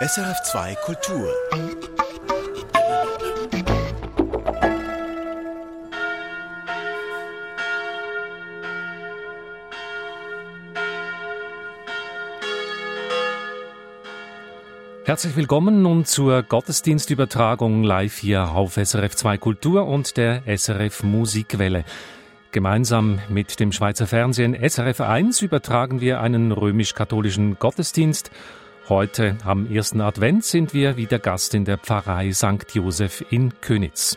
SRF2 Kultur. Herzlich willkommen nun zur Gottesdienstübertragung live hier auf SRF 2 Kultur und der SRF Musikwelle. Gemeinsam mit dem Schweizer Fernsehen SRF 1 übertragen wir einen römisch-katholischen Gottesdienst. Heute am ersten Advent sind wir wieder Gast in der Pfarrei St. Josef in Könitz.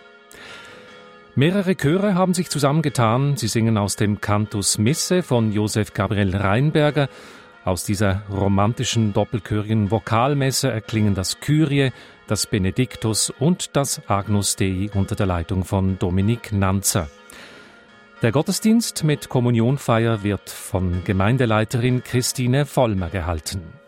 Mehrere Chöre haben sich zusammengetan. Sie singen aus dem Cantus Misse von Josef Gabriel Reinberger aus dieser romantischen doppelchörigen Vokalmesse erklingen das Kyrie, das Benediktus und das Agnus Dei unter der Leitung von Dominik Nanzer. Der Gottesdienst mit Kommunionfeier wird von Gemeindeleiterin Christine Vollmer gehalten.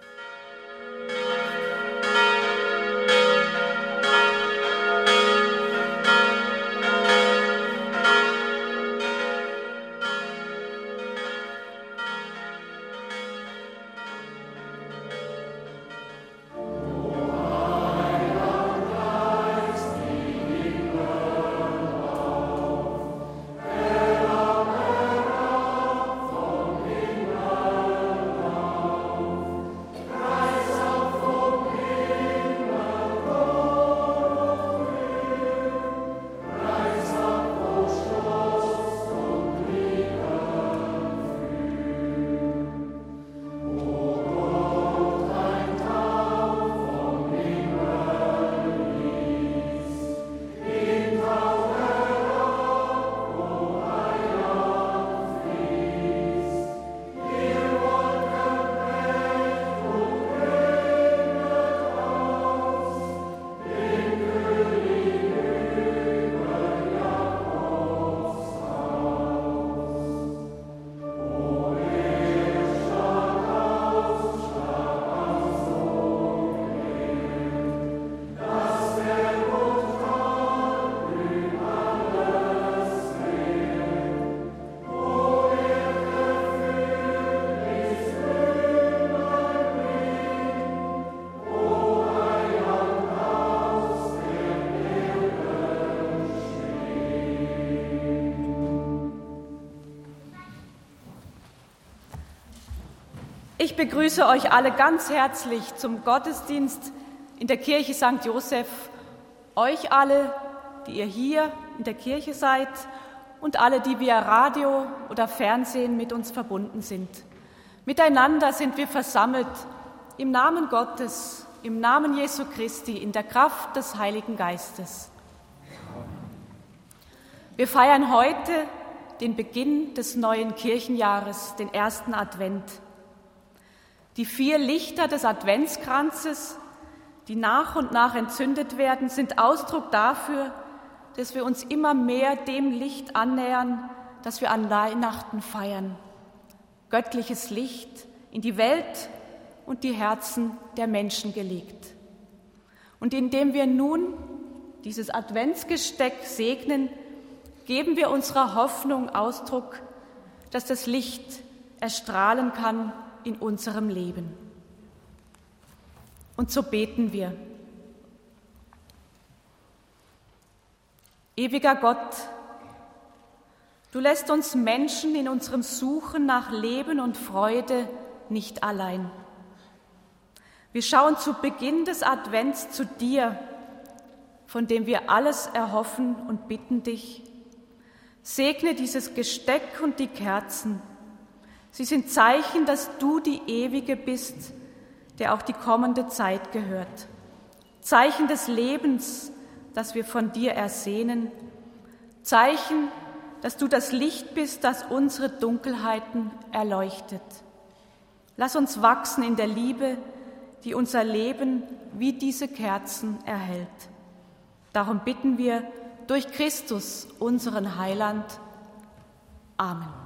Ich begrüße euch alle ganz herzlich zum Gottesdienst in der Kirche St. Joseph. Euch alle, die ihr hier in der Kirche seid und alle, die via Radio oder Fernsehen mit uns verbunden sind. Miteinander sind wir versammelt im Namen Gottes, im Namen Jesu Christi, in der Kraft des Heiligen Geistes. Wir feiern heute den Beginn des neuen Kirchenjahres, den ersten Advent. Die vier Lichter des Adventskranzes, die nach und nach entzündet werden, sind Ausdruck dafür, dass wir uns immer mehr dem Licht annähern, das wir an Weihnachten feiern. Göttliches Licht in die Welt und die Herzen der Menschen gelegt. Und indem wir nun dieses Adventsgesteck segnen, geben wir unserer Hoffnung Ausdruck, dass das Licht erstrahlen kann in unserem Leben. Und so beten wir. Ewiger Gott, du lässt uns Menschen in unserem Suchen nach Leben und Freude nicht allein. Wir schauen zu Beginn des Advents zu dir, von dem wir alles erhoffen und bitten dich. Segne dieses Gesteck und die Kerzen Sie sind Zeichen, dass du die Ewige bist, der auch die kommende Zeit gehört. Zeichen des Lebens, das wir von dir ersehnen. Zeichen, dass du das Licht bist, das unsere Dunkelheiten erleuchtet. Lass uns wachsen in der Liebe, die unser Leben wie diese Kerzen erhält. Darum bitten wir durch Christus, unseren Heiland. Amen.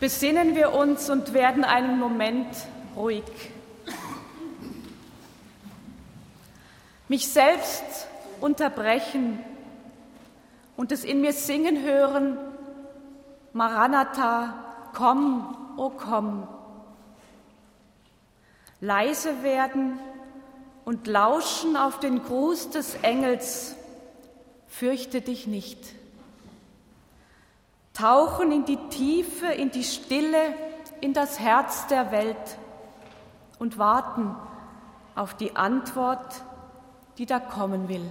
Besinnen wir uns und werden einen Moment ruhig. Mich selbst unterbrechen und es in mir singen hören, Maranatha, komm, o oh komm. Leise werden und lauschen auf den Gruß des Engels, fürchte dich nicht. Tauchen in die Tiefe, in die Stille, in das Herz der Welt und warten auf die Antwort, die da kommen will.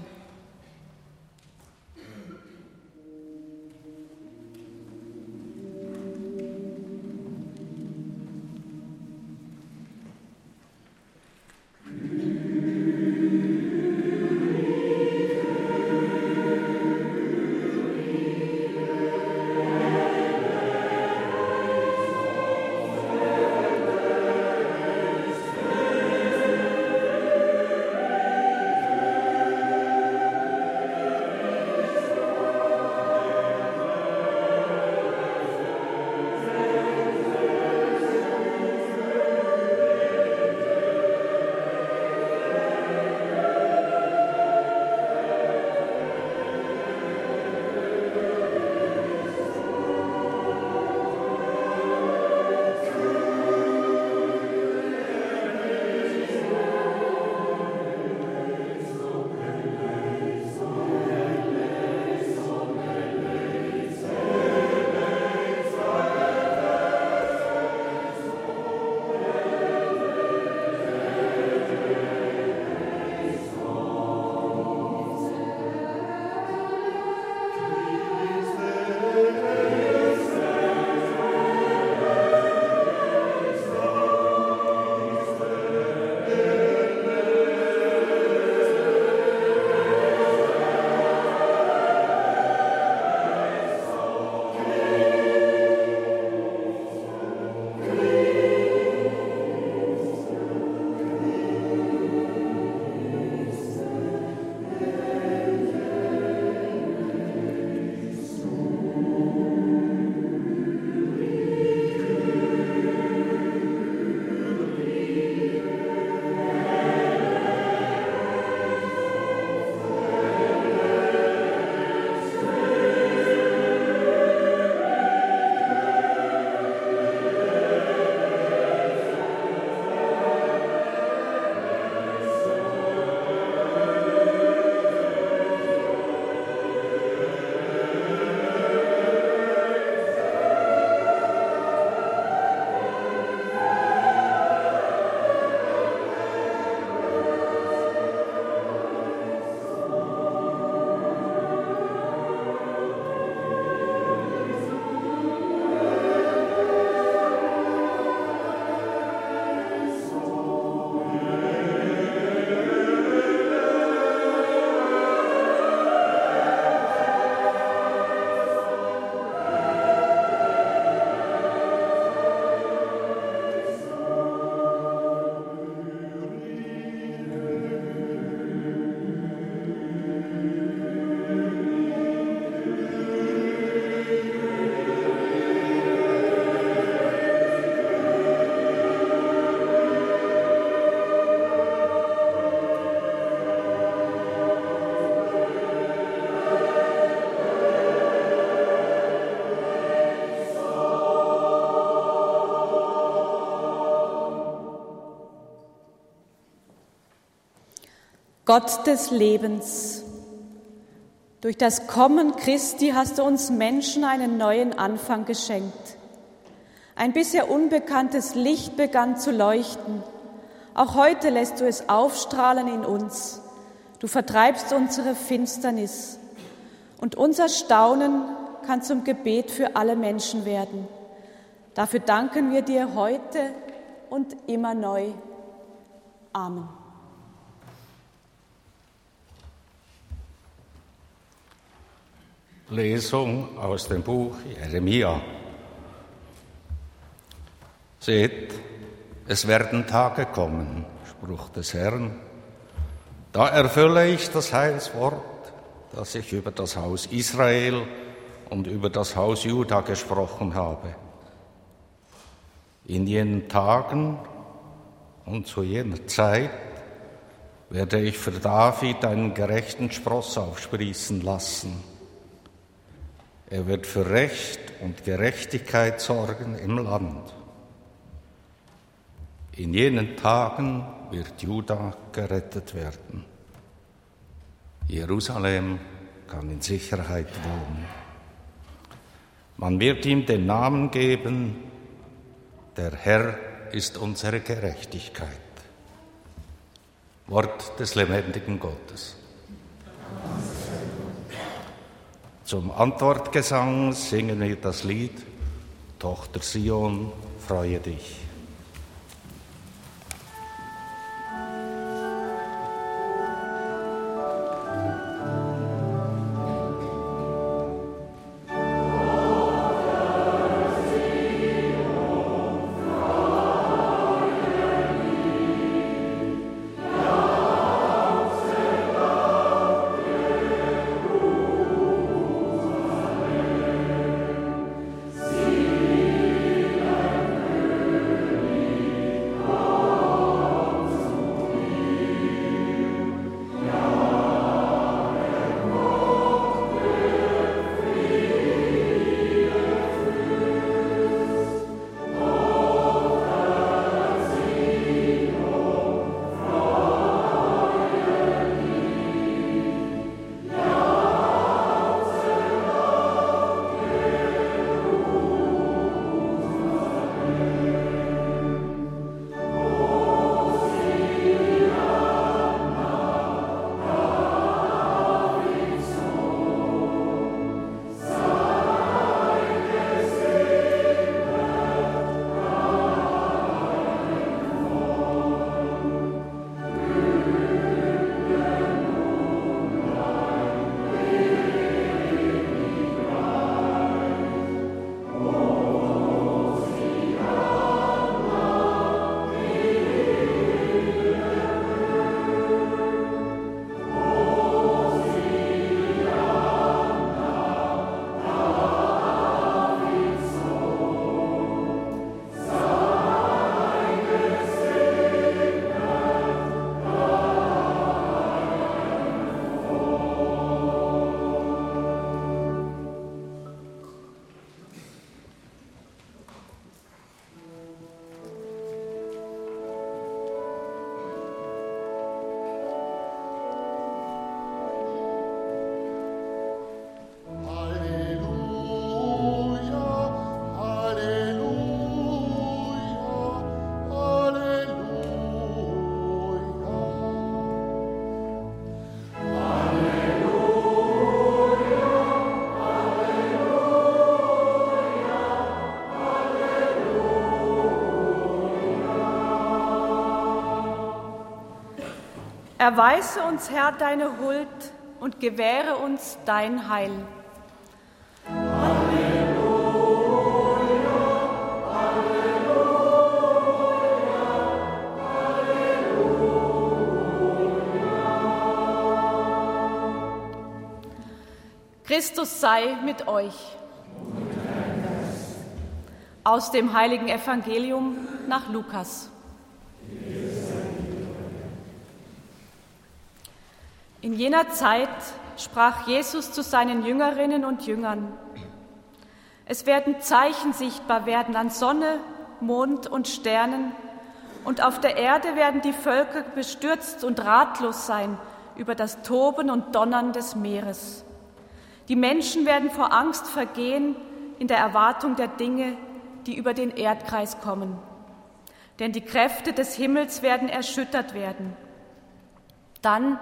Gott des Lebens. Durch das Kommen Christi hast du uns Menschen einen neuen Anfang geschenkt. Ein bisher unbekanntes Licht begann zu leuchten. Auch heute lässt du es aufstrahlen in uns. Du vertreibst unsere Finsternis. Und unser Staunen kann zum Gebet für alle Menschen werden. Dafür danken wir dir heute und immer neu. Amen. Lesung aus dem Buch Jeremia. Seht, es werden Tage kommen, Spruch des Herrn, da erfülle ich das Heilswort, das ich über das Haus Israel und über das Haus Juda gesprochen habe. In jenen Tagen und zu jener Zeit werde ich für David einen gerechten Spross aufsprießen lassen. Er wird für Recht und Gerechtigkeit sorgen im Land. In jenen Tagen wird Juda gerettet werden. Jerusalem kann in Sicherheit wohnen. Man wird ihm den Namen geben, der Herr ist unsere Gerechtigkeit. Wort des lebendigen Gottes. Zum Antwortgesang singen wir das Lied Tochter Sion, freue dich. Erweise uns, Herr, deine Huld und gewähre uns dein Heil. Christus sei mit euch. Aus dem heiligen Evangelium nach Lukas. Jener Zeit sprach Jesus zu seinen Jüngerinnen und Jüngern, es werden Zeichen sichtbar werden an Sonne, Mond und Sternen, und auf der Erde werden die Völker bestürzt und ratlos sein über das Toben und Donnern des Meeres. Die Menschen werden vor Angst vergehen in der Erwartung der Dinge, die über den Erdkreis kommen. Denn die Kräfte des Himmels werden erschüttert werden. Dann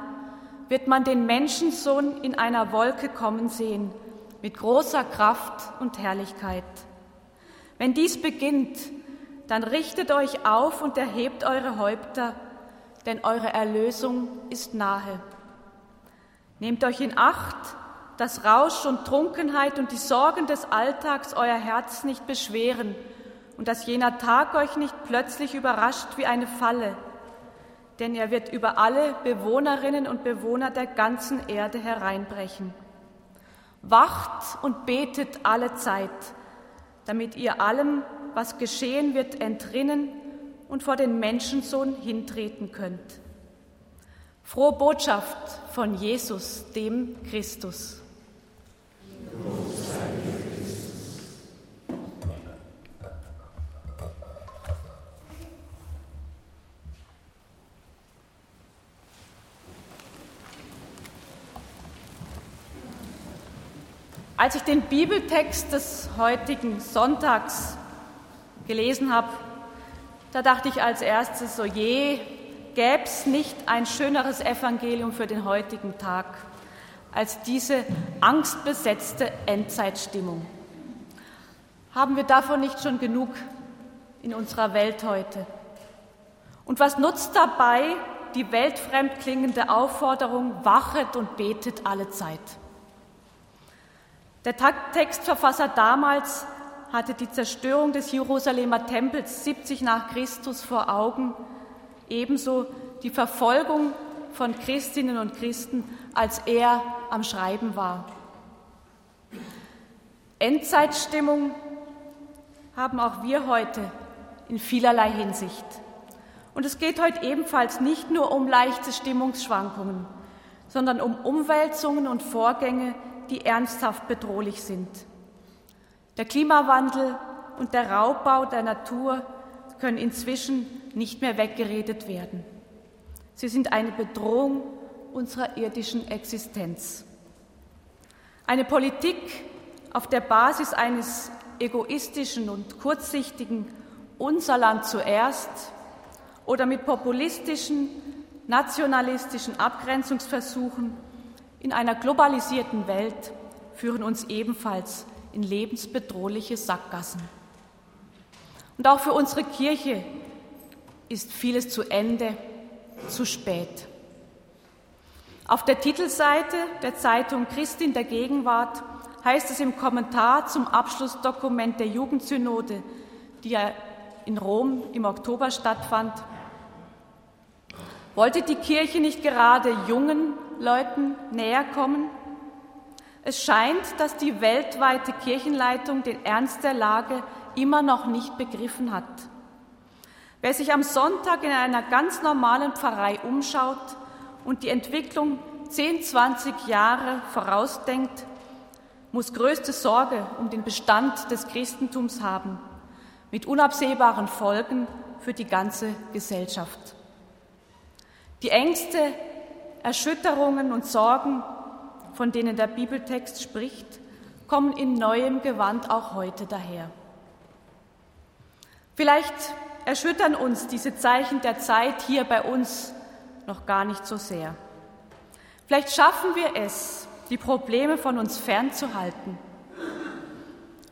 wird man den Menschensohn in einer Wolke kommen sehen, mit großer Kraft und Herrlichkeit. Wenn dies beginnt, dann richtet euch auf und erhebt eure Häupter, denn eure Erlösung ist nahe. Nehmt euch in Acht, dass Rausch und Trunkenheit und die Sorgen des Alltags euer Herz nicht beschweren und dass jener Tag euch nicht plötzlich überrascht wie eine Falle denn er wird über alle Bewohnerinnen und Bewohner der ganzen Erde hereinbrechen. Wacht und betet alle Zeit, damit ihr allem, was geschehen wird, entrinnen und vor den Menschensohn hintreten könnt. Frohe Botschaft von Jesus, dem Christus. Als ich den Bibeltext des heutigen Sonntags gelesen habe, da dachte ich als erstes, so je, gäbe es nicht ein schöneres Evangelium für den heutigen Tag als diese angstbesetzte Endzeitstimmung. Haben wir davon nicht schon genug in unserer Welt heute? Und was nutzt dabei die weltfremd klingende Aufforderung, wachet und betet alle Zeit? Der Textverfasser damals hatte die Zerstörung des Jerusalemer Tempels 70 nach Christus vor Augen, ebenso die Verfolgung von Christinnen und Christen, als er am Schreiben war. Endzeitstimmung haben auch wir heute in vielerlei Hinsicht. Und es geht heute ebenfalls nicht nur um leichte Stimmungsschwankungen, sondern um Umwälzungen und Vorgänge, die ernsthaft bedrohlich sind. Der Klimawandel und der Raubbau der Natur können inzwischen nicht mehr weggeredet werden. Sie sind eine Bedrohung unserer irdischen Existenz. Eine Politik auf der Basis eines egoistischen und kurzsichtigen Unser Land zuerst oder mit populistischen, nationalistischen Abgrenzungsversuchen in einer globalisierten Welt führen uns ebenfalls in lebensbedrohliche Sackgassen. Und auch für unsere Kirche ist vieles zu Ende, zu spät. Auf der Titelseite der Zeitung Christin der Gegenwart heißt es im Kommentar zum Abschlussdokument der Jugendsynode, die ja in Rom im Oktober stattfand, wollte die Kirche nicht gerade jungen Leuten näher kommen? Es scheint, dass die weltweite Kirchenleitung den Ernst der Lage immer noch nicht begriffen hat. Wer sich am Sonntag in einer ganz normalen Pfarrei umschaut und die Entwicklung 10, 20 Jahre vorausdenkt, muss größte Sorge um den Bestand des Christentums haben, mit unabsehbaren Folgen für die ganze Gesellschaft. Die Ängste, Erschütterungen und Sorgen von denen der Bibeltext spricht, kommen in neuem Gewand auch heute daher. Vielleicht erschüttern uns diese Zeichen der Zeit hier bei uns noch gar nicht so sehr. Vielleicht schaffen wir es, die Probleme von uns fernzuhalten.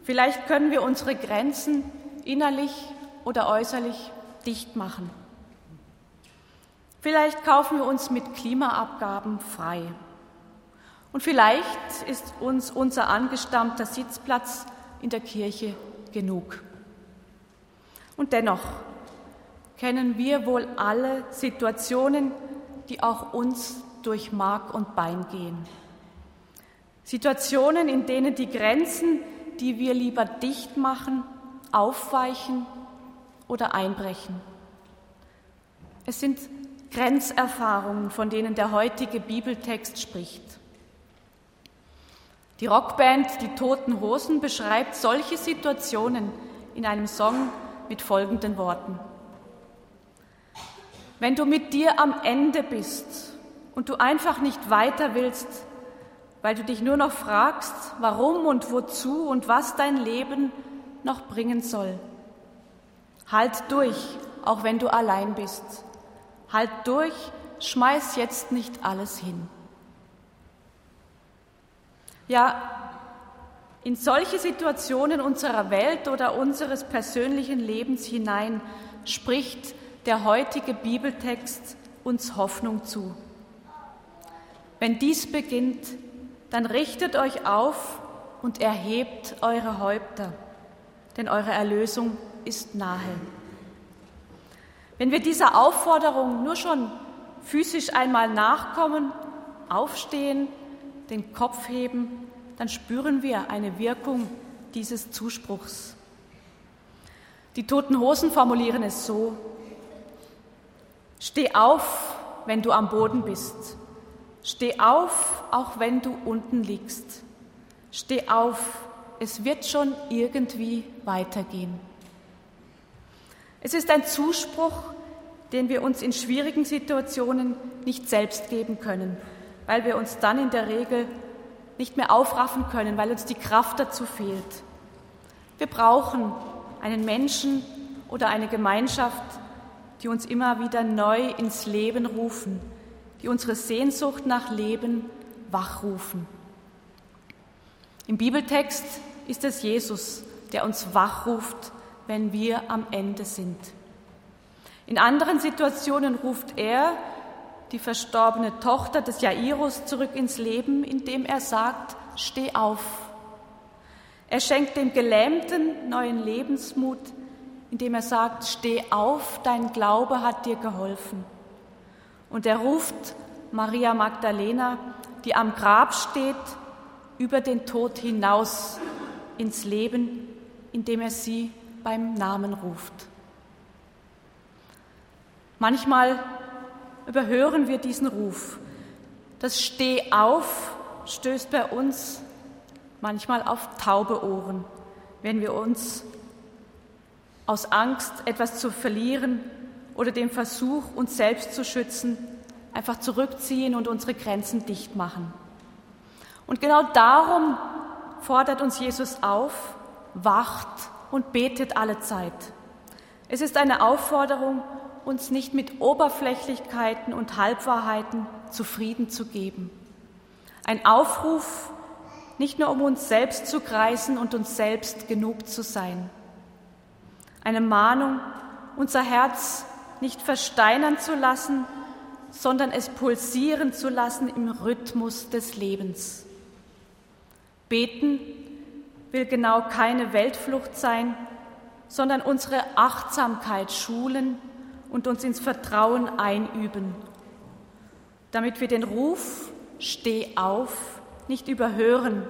Vielleicht können wir unsere Grenzen innerlich oder äußerlich dicht machen. Vielleicht kaufen wir uns mit Klimaabgaben frei. Und vielleicht ist uns unser angestammter Sitzplatz in der Kirche genug. Und dennoch kennen wir wohl alle Situationen, die auch uns durch Mark und Bein gehen. Situationen, in denen die Grenzen, die wir lieber dicht machen, aufweichen oder einbrechen. Es sind Grenzerfahrungen, von denen der heutige Bibeltext spricht. Die Rockband Die Toten Hosen beschreibt solche Situationen in einem Song mit folgenden Worten. Wenn du mit dir am Ende bist und du einfach nicht weiter willst, weil du dich nur noch fragst, warum und wozu und was dein Leben noch bringen soll. Halt durch, auch wenn du allein bist. Halt durch, schmeiß jetzt nicht alles hin. Ja, in solche Situationen unserer Welt oder unseres persönlichen Lebens hinein spricht der heutige Bibeltext uns Hoffnung zu. Wenn dies beginnt, dann richtet euch auf und erhebt eure Häupter, denn eure Erlösung ist nahe. Wenn wir dieser Aufforderung nur schon physisch einmal nachkommen, aufstehen, den Kopf heben, dann spüren wir eine Wirkung dieses Zuspruchs. Die Toten Hosen formulieren es so, Steh auf, wenn du am Boden bist. Steh auf, auch wenn du unten liegst. Steh auf, es wird schon irgendwie weitergehen. Es ist ein Zuspruch, den wir uns in schwierigen Situationen nicht selbst geben können, weil wir uns dann in der Regel nicht mehr aufraffen können, weil uns die Kraft dazu fehlt. Wir brauchen einen Menschen oder eine Gemeinschaft, die uns immer wieder neu ins Leben rufen, die unsere Sehnsucht nach Leben wachrufen. Im Bibeltext ist es Jesus, der uns wachruft, wenn wir am Ende sind. In anderen Situationen ruft er die verstorbene Tochter des Jairus zurück ins Leben, indem er sagt, steh auf. Er schenkt dem Gelähmten neuen Lebensmut, indem er sagt, steh auf, dein Glaube hat dir geholfen. Und er ruft Maria Magdalena, die am Grab steht, über den Tod hinaus ins Leben, indem er sie beim Namen ruft. Manchmal überhören wir diesen Ruf. Das Steh auf stößt bei uns manchmal auf taube Ohren, wenn wir uns aus Angst, etwas zu verlieren oder dem Versuch, uns selbst zu schützen, einfach zurückziehen und unsere Grenzen dicht machen. Und genau darum fordert uns Jesus auf, wacht und betet alle Zeit. Es ist eine Aufforderung, uns nicht mit Oberflächlichkeiten und Halbwahrheiten zufrieden zu geben. Ein Aufruf, nicht nur um uns selbst zu kreisen und uns selbst genug zu sein. Eine Mahnung, unser Herz nicht versteinern zu lassen, sondern es pulsieren zu lassen im Rhythmus des Lebens. Beten will genau keine Weltflucht sein, sondern unsere Achtsamkeit schulen und uns ins Vertrauen einüben, damit wir den Ruf Steh auf nicht überhören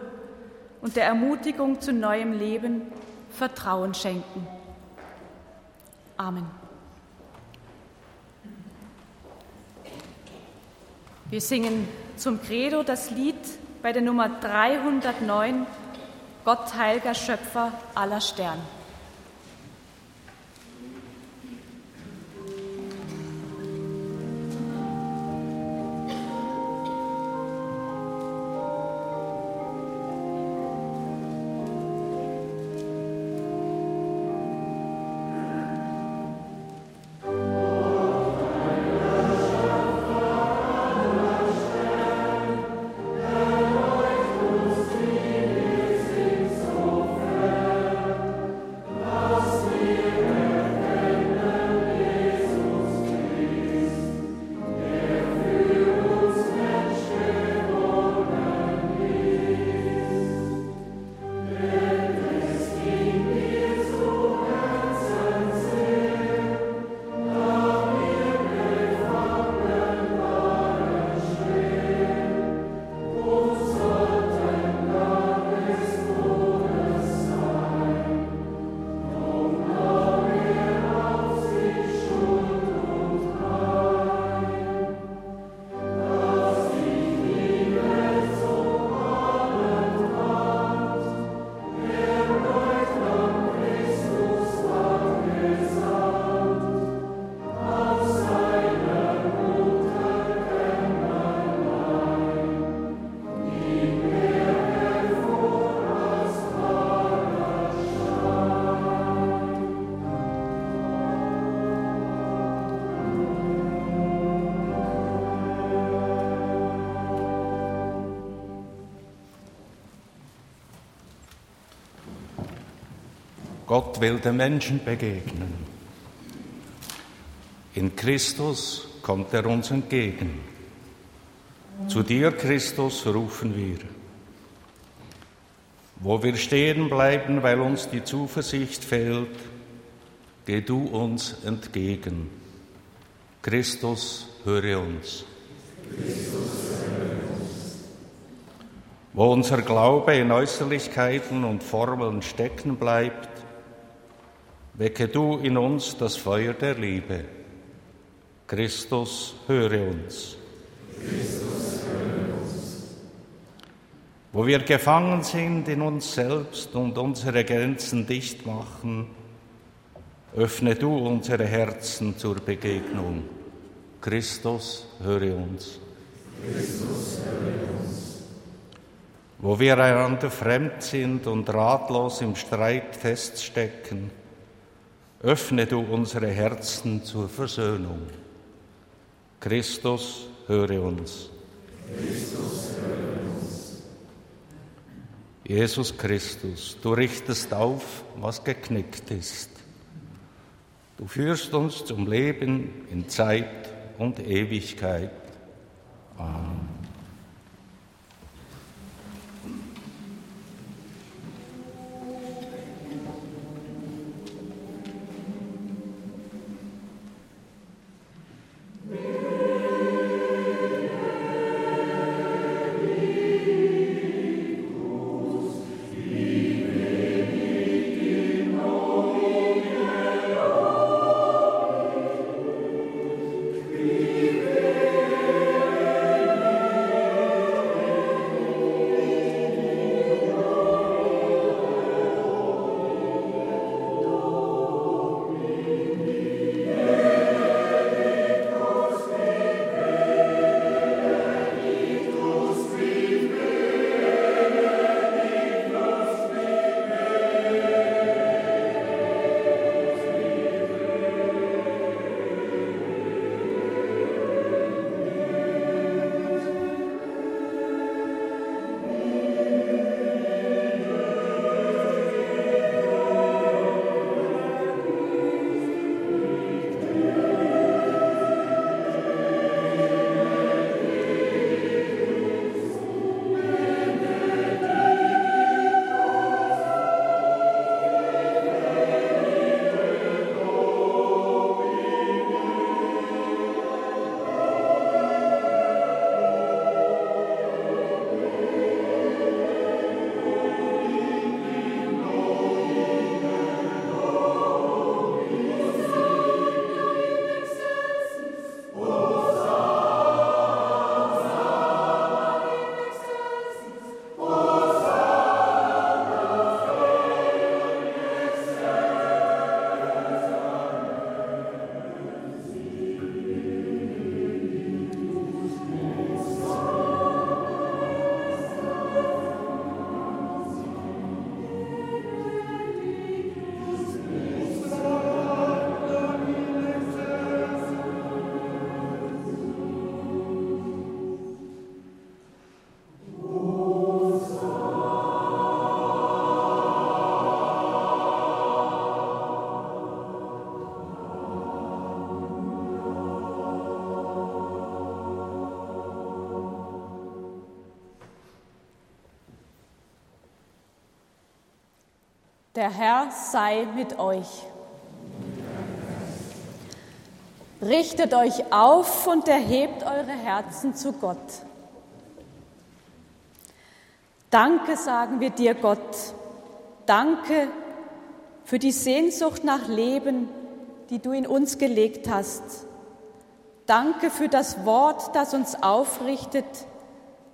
und der Ermutigung zu neuem Leben Vertrauen schenken. Amen. Wir singen zum Credo das Lied bei der Nummer 309, Gott heiliger Schöpfer aller Sterne. Gott will den Menschen begegnen. In Christus kommt er uns entgegen. Zu dir, Christus, rufen wir. Wo wir stehen bleiben, weil uns die Zuversicht fehlt, geh du uns entgegen. Christus, höre uns. Wo unser Glaube in Äußerlichkeiten und Formeln stecken bleibt, Wecke du in uns das Feuer der Liebe. Christus, höre uns. Christus, höre uns. Wo wir gefangen sind in uns selbst und unsere Grenzen dicht machen, öffne du unsere Herzen zur Begegnung. Christus, höre uns. Christus, höre uns. Wo wir einander fremd sind und ratlos im Streit feststecken, öffne du unsere Herzen zur Versöhnung. Christus, höre uns. Christus, höre uns. Jesus Christus, du richtest auf, was geknickt ist. Du führst uns zum Leben in Zeit und Ewigkeit. Amen. Der Herr sei mit euch. Richtet euch auf und erhebt eure Herzen zu Gott. Danke sagen wir dir, Gott. Danke für die Sehnsucht nach Leben, die du in uns gelegt hast. Danke für das Wort, das uns aufrichtet,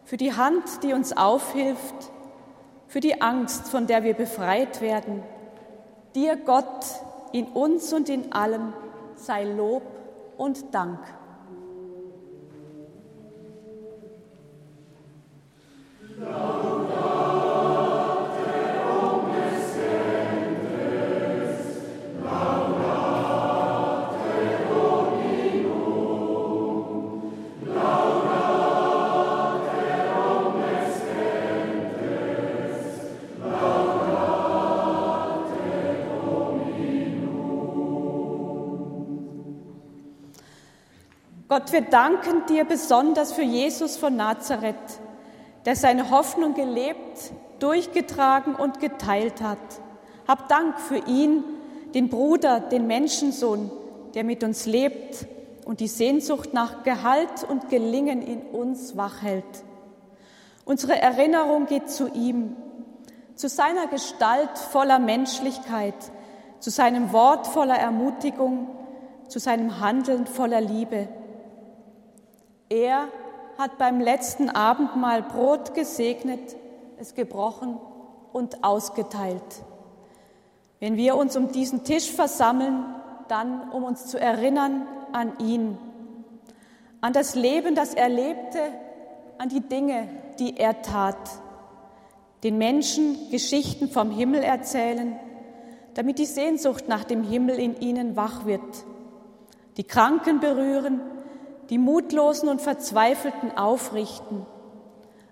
für die Hand, die uns aufhilft für die Angst, von der wir befreit werden. Dir, Gott, in uns und in allem sei Lob und Dank. Gott, wir danken dir besonders für Jesus von Nazareth, der seine Hoffnung gelebt, durchgetragen und geteilt hat. Hab Dank für ihn, den Bruder, den Menschensohn, der mit uns lebt und die Sehnsucht nach Gehalt und Gelingen in uns wachhält. Unsere Erinnerung geht zu ihm, zu seiner Gestalt voller Menschlichkeit, zu seinem Wort voller Ermutigung, zu seinem Handeln voller Liebe. Er hat beim letzten Abendmahl Brot gesegnet, es gebrochen und ausgeteilt. Wenn wir uns um diesen Tisch versammeln, dann um uns zu erinnern an ihn, an das Leben, das er lebte, an die Dinge, die er tat, den Menschen Geschichten vom Himmel erzählen, damit die Sehnsucht nach dem Himmel in ihnen wach wird, die Kranken berühren, die Mutlosen und Verzweifelten aufrichten,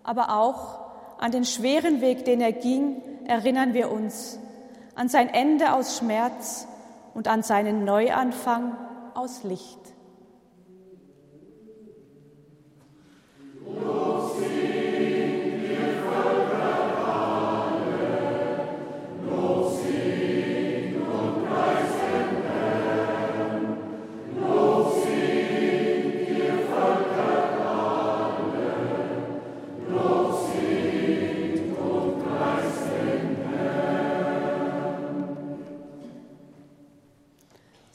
aber auch an den schweren Weg, den er ging, erinnern wir uns, an sein Ende aus Schmerz und an seinen Neuanfang aus Licht.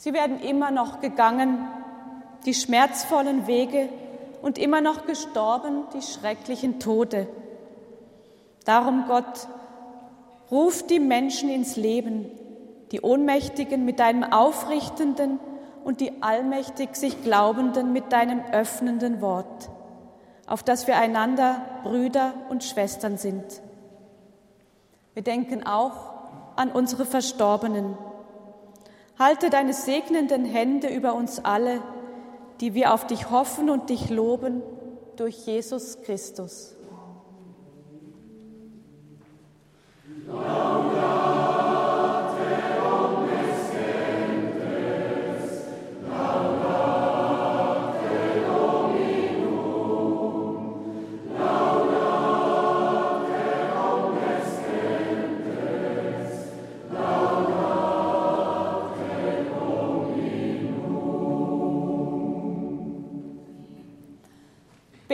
Sie werden immer noch gegangen, die schmerzvollen Wege und immer noch gestorben, die schrecklichen Tode. Darum, Gott, ruf die Menschen ins Leben, die Ohnmächtigen mit deinem aufrichtenden und die allmächtig sich Glaubenden mit deinem öffnenden Wort, auf das wir einander Brüder und Schwestern sind. Wir denken auch an unsere Verstorbenen Halte deine segnenden Hände über uns alle, die wir auf dich hoffen und dich loben durch Jesus Christus.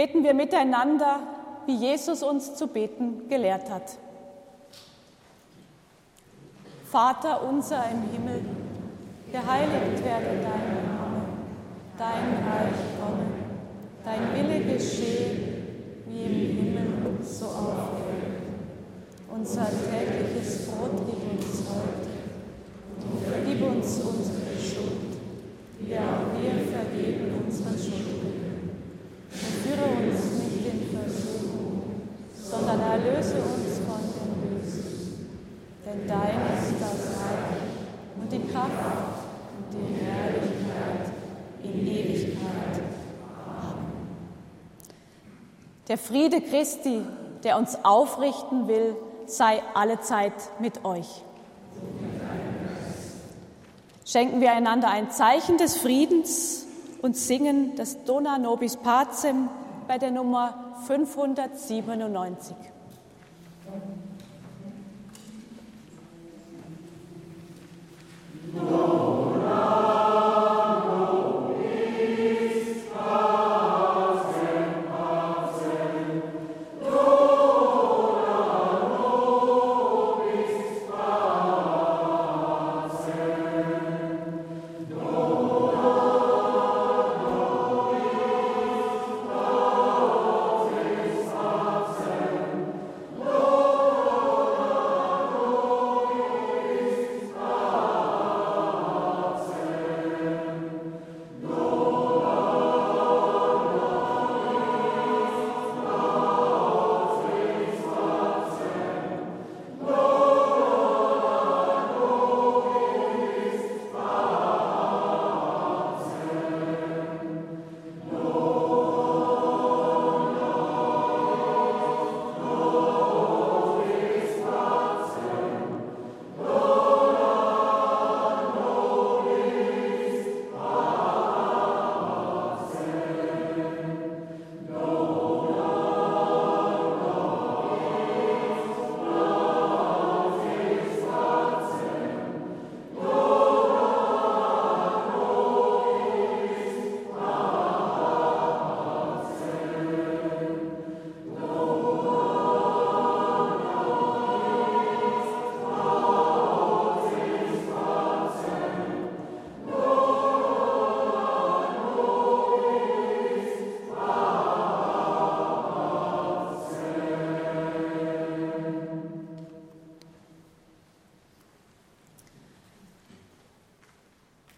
Beten wir miteinander, wie Jesus uns zu beten gelehrt hat. Vater unser im Himmel, geheiligt werde dein Name, dein Reich komme, dein Wille geschehe, wie im Himmel, so auf Erden. Unser tägliches Brot gib uns heute und vergib uns unsere Schuld, wie auch wir vergeben unseren Schuldigen führe uns nicht in Versuchung, sondern erlöse uns von dem Bösen. Denn dein ist das Reich und die Kraft und die Herrlichkeit in Ewigkeit. Amen. Der Friede Christi, der uns aufrichten will, sei allezeit mit euch. Schenken wir einander ein Zeichen des Friedens und singen das Dona Nobis Pacem bei der Nummer 597.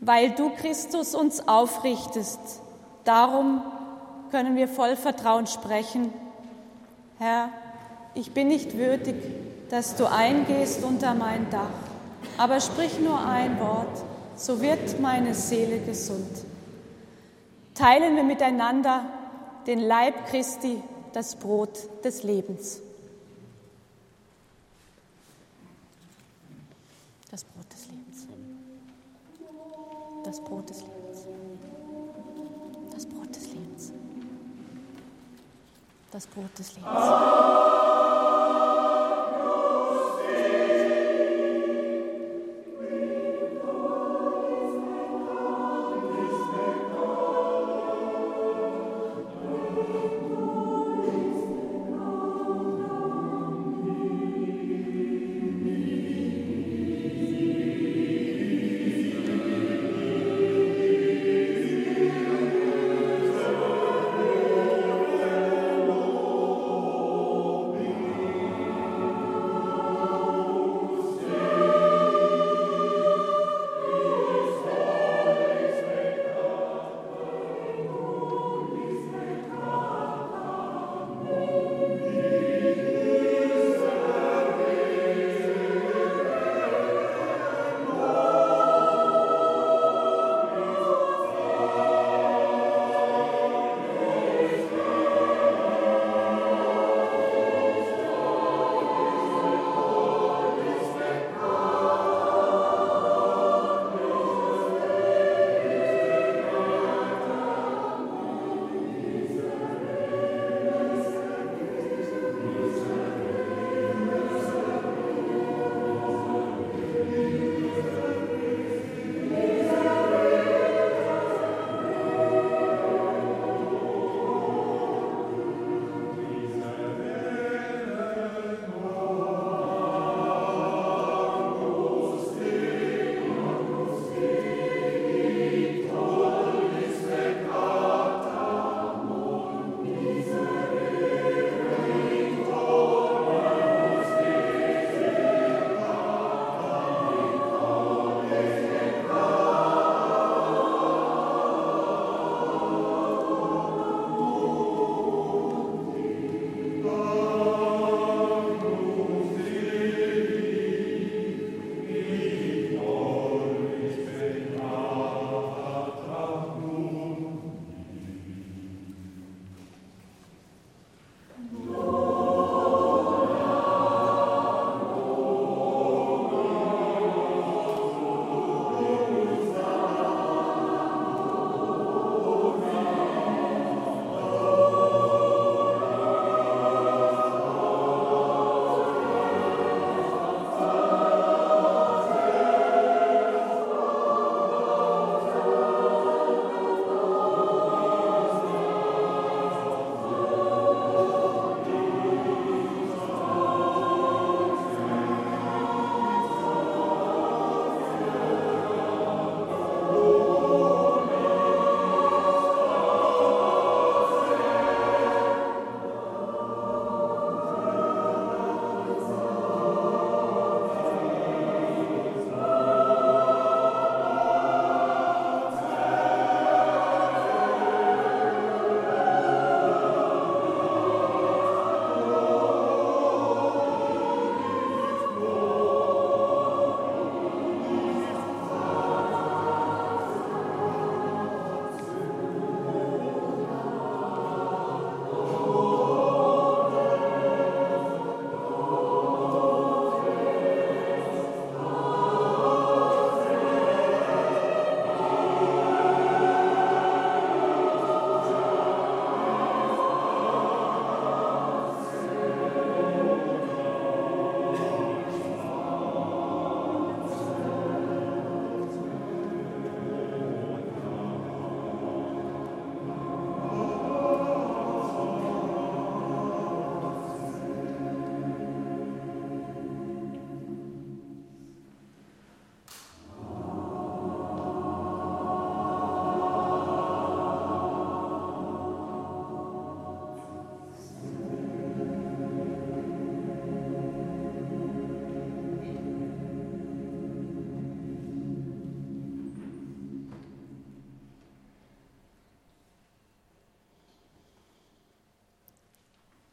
weil du, Christus, uns aufrichtest. Darum können wir voll Vertrauen sprechen. Herr, ich bin nicht würdig, dass du eingehst unter mein Dach, aber sprich nur ein Wort, so wird meine Seele gesund. Teilen wir miteinander den Leib Christi, das Brot des Lebens.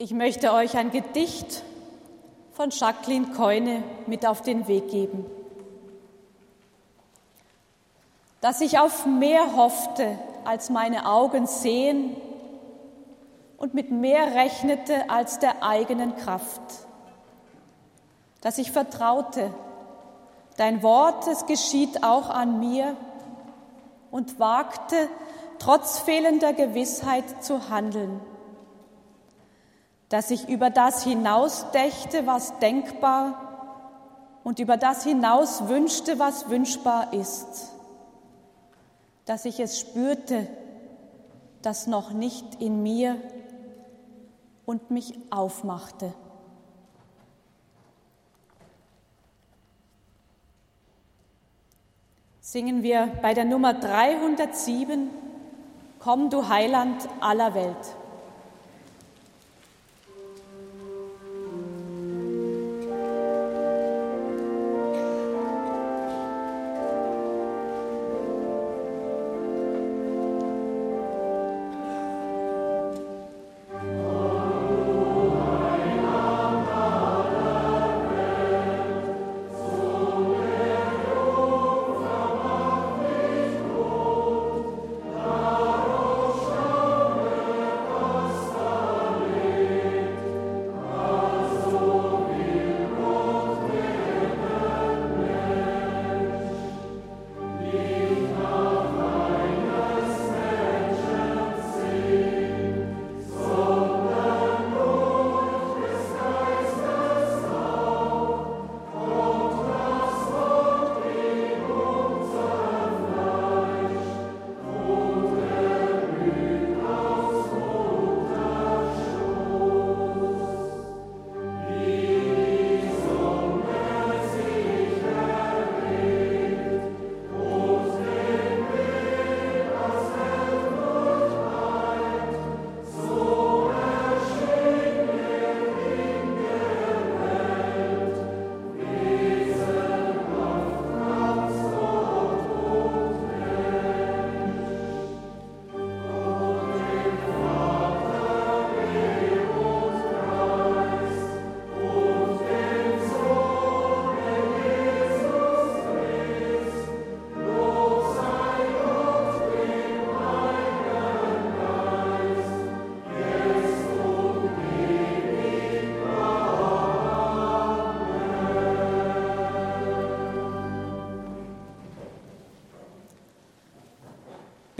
Ich möchte euch ein Gedicht von Jacqueline Keune mit auf den Weg geben. Dass ich auf mehr hoffte, als meine Augen sehen und mit mehr rechnete als der eigenen Kraft. Dass ich vertraute, dein Wort, es geschieht auch an mir und wagte, trotz fehlender Gewissheit zu handeln dass ich über das hinausdächte, was denkbar und über das hinaus wünschte, was wünschbar ist, dass ich es spürte, das noch nicht in mir und mich aufmachte. Singen wir bei der Nummer 307, Komm du Heiland aller Welt.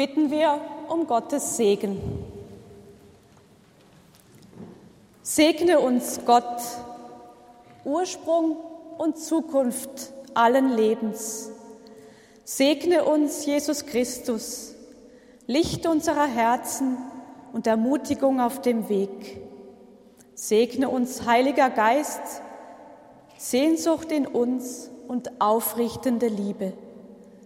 Bitten wir um Gottes Segen. Segne uns Gott, Ursprung und Zukunft allen Lebens. Segne uns Jesus Christus, Licht unserer Herzen und Ermutigung auf dem Weg. Segne uns, Heiliger Geist, Sehnsucht in uns und aufrichtende Liebe.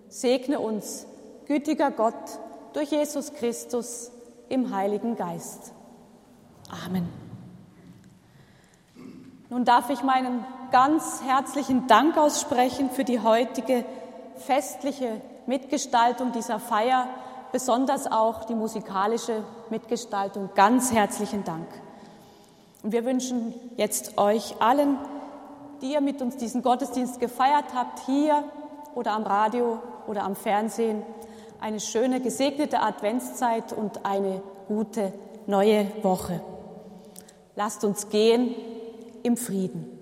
Segne uns, gütiger Gott, durch Jesus Christus im Heiligen Geist. Amen. Nun darf ich meinen ganz herzlichen Dank aussprechen für die heutige festliche Mitgestaltung dieser Feier, besonders auch die musikalische Mitgestaltung. Ganz herzlichen Dank. Und wir wünschen jetzt euch allen, die ihr mit uns diesen Gottesdienst gefeiert habt, hier oder am Radio oder am Fernsehen, eine schöne, gesegnete Adventszeit und eine gute neue Woche. Lasst uns gehen im Frieden.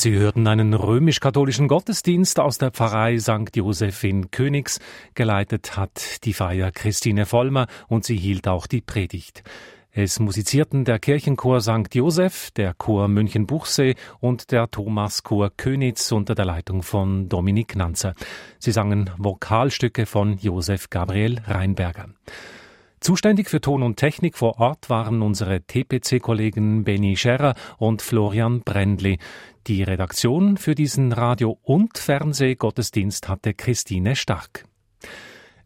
Sie hörten einen römisch-katholischen Gottesdienst aus der Pfarrei St. Joseph in Königs. Geleitet hat die Feier Christine Vollmer und sie hielt auch die Predigt. Es musizierten der Kirchenchor St. Joseph, der Chor München-Buchsee und der Thomaschor Könitz unter der Leitung von Dominik Nanzer. Sie sangen Vokalstücke von Josef Gabriel Reinberger. Zuständig für Ton und Technik vor Ort waren unsere TPC-Kollegen Benny Scherrer und Florian Brendli. Die Redaktion für diesen Radio- und Fernsehgottesdienst hatte Christine Stark.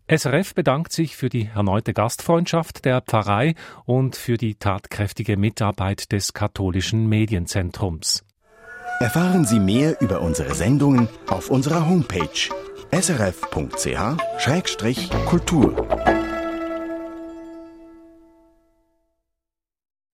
SRF bedankt sich für die erneute Gastfreundschaft der Pfarrei und für die tatkräftige Mitarbeit des katholischen Medienzentrums. Erfahren Sie mehr über unsere Sendungen auf unserer Homepage srf.ch-kultur.